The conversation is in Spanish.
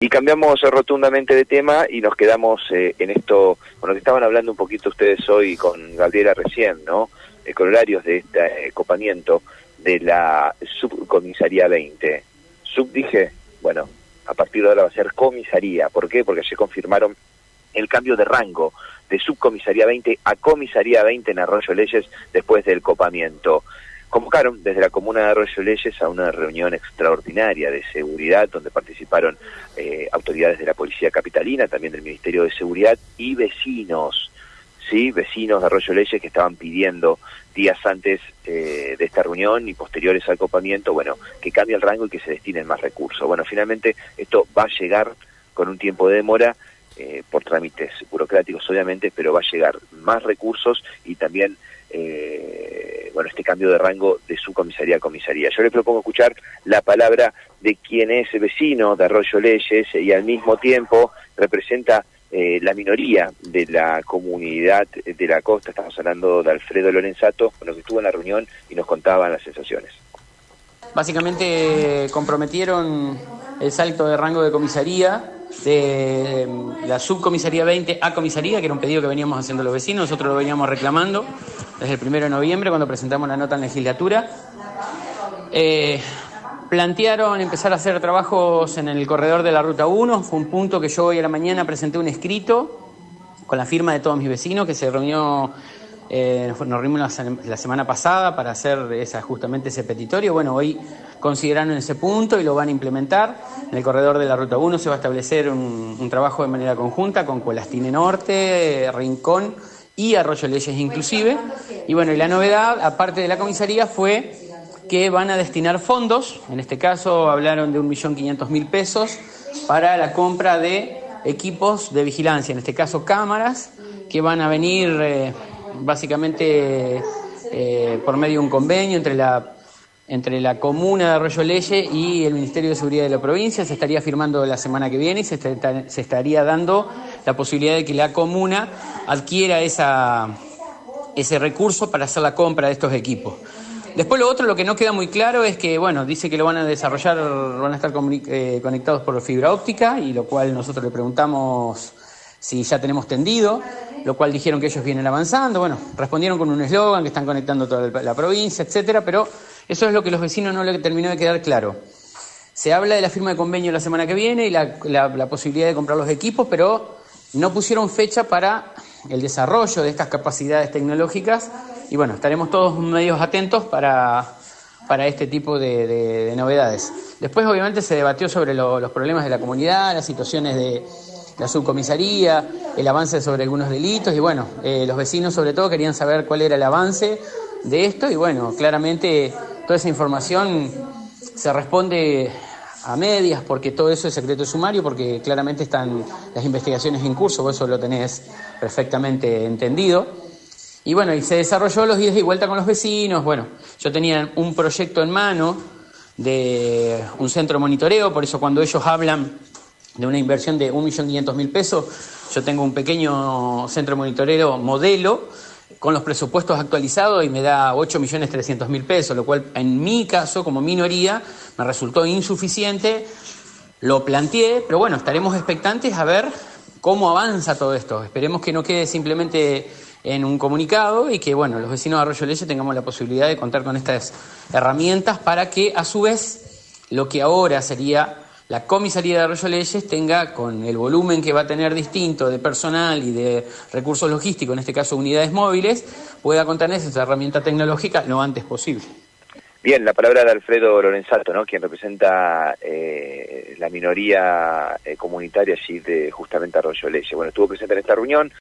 Y cambiamos rotundamente de tema y nos quedamos eh, en esto, lo que estaban hablando un poquito ustedes hoy con Gabriela recién, ¿no? Eh, con horarios de este copamiento de la subcomisaría 20. Sub dije, bueno, a partir de ahora va a ser comisaría. ¿Por qué? Porque se confirmaron el cambio de rango de subcomisaría 20 a comisaría 20 en Arroyo Leyes después del copamiento convocaron desde la comuna de Arroyo Leyes a una reunión extraordinaria de seguridad donde participaron eh, autoridades de la Policía Capitalina, también del Ministerio de Seguridad y vecinos, sí, vecinos de Arroyo Leyes que estaban pidiendo días antes eh, de esta reunión y posteriores al copamiento, bueno, que cambie el rango y que se destinen más recursos. Bueno, finalmente esto va a llegar con un tiempo de demora eh, por trámites burocráticos obviamente, pero va a llegar más recursos y también bueno, este cambio de rango de su comisaría a comisaría. Yo le propongo escuchar la palabra de quien es vecino de Arroyo Leyes y al mismo tiempo representa eh, la minoría de la comunidad de la costa. Estamos hablando de Alfredo Lorenzato, con lo que estuvo en la reunión y nos contaban las sensaciones. Básicamente comprometieron el salto de rango de comisaría de la subcomisaría 20 a comisaría, que era un pedido que veníamos haciendo los vecinos, nosotros lo veníamos reclamando desde el primero de noviembre cuando presentamos la nota en legislatura. Eh, plantearon empezar a hacer trabajos en el corredor de la Ruta 1, fue un punto que yo hoy a la mañana presenté un escrito con la firma de todos mis vecinos que se reunió eh, nos reunimos la, semana pasada para hacer esa, justamente ese petitorio. Bueno, hoy consideraron ese punto y lo van a implementar. En el corredor de la Ruta 1 se va a establecer un, trabajo de manera conjunta con Colastine Norte, Rincón y Arroyo Leyes inclusive. Y bueno, y la novedad, aparte de la comisaría, fue que van a destinar fondos, en este caso hablaron de 1.500.000 pesos, para la compra de equipos de vigilancia, en este caso cámaras, que van a venir... Eh, básicamente eh, por medio de un convenio entre la, entre la comuna de Arroyo Leye y el Ministerio de Seguridad de la provincia. Se estaría firmando la semana que viene y se, estaría dando la posibilidad de que la comuna adquiera ese recurso para hacer la compra de estos equipos. Después lo otro, lo que no queda muy claro es que, bueno, dice que lo van a desarrollar, van a estar eh, conectados por fibra óptica, y lo cual nosotros le preguntamos si ya tenemos tendido lo cual dijeron que ellos vienen avanzando. Bueno, respondieron con un eslogan que están conectando toda la provincia, etcétera, pero eso es lo que los vecinos no le terminó de quedar claro. Se habla de la firma de convenio la semana que viene y la, posibilidad de comprar los equipos, pero no pusieron fecha para el desarrollo de estas capacidades tecnológicas y bueno, estaremos todos medios atentos para, para este tipo de, novedades. Después obviamente se debatió sobre los problemas de la comunidad, las situaciones de, la subcomisaría, el avance sobre algunos delitos y bueno, eh, los vecinos sobre todo querían saber cuál era el avance de esto y bueno, claramente toda esa información se responde a medias porque todo eso es secreto sumario porque claramente están las investigaciones en curso, vos eso lo tenés perfectamente entendido. Y bueno, y se desarrolló los días y vuelta con los vecinos. Bueno, yo tenía un proyecto en mano de un centro de monitoreo, por eso cuando ellos hablan de una inversión de 1.500.000 pesos. Yo tengo un pequeño centro monitorero modelo con los presupuestos actualizados y me da 8.300.000 pesos, lo cual en mi caso, como minoría, me resultó insuficiente. Lo planteé, pero bueno, estaremos expectantes a ver cómo avanza todo esto. Esperemos que no quede simplemente en un comunicado y que, bueno, los vecinos de Arroyo Leche tengamos la posibilidad de contar con estas herramientas para que, a su vez, lo que ahora sería la comisaría de Arroyo Leyes tenga, con el volumen que va a tener distinto de personal y de recursos logísticos, en este caso unidades móviles, pueda contener esa herramienta tecnológica lo antes posible. Bien, la palabra de Alfredo Lorenzato, ¿no? quien representa eh, la minoría eh, comunitaria allí de justamente Arroyo Leyes. Bueno, estuvo presente en esta reunión.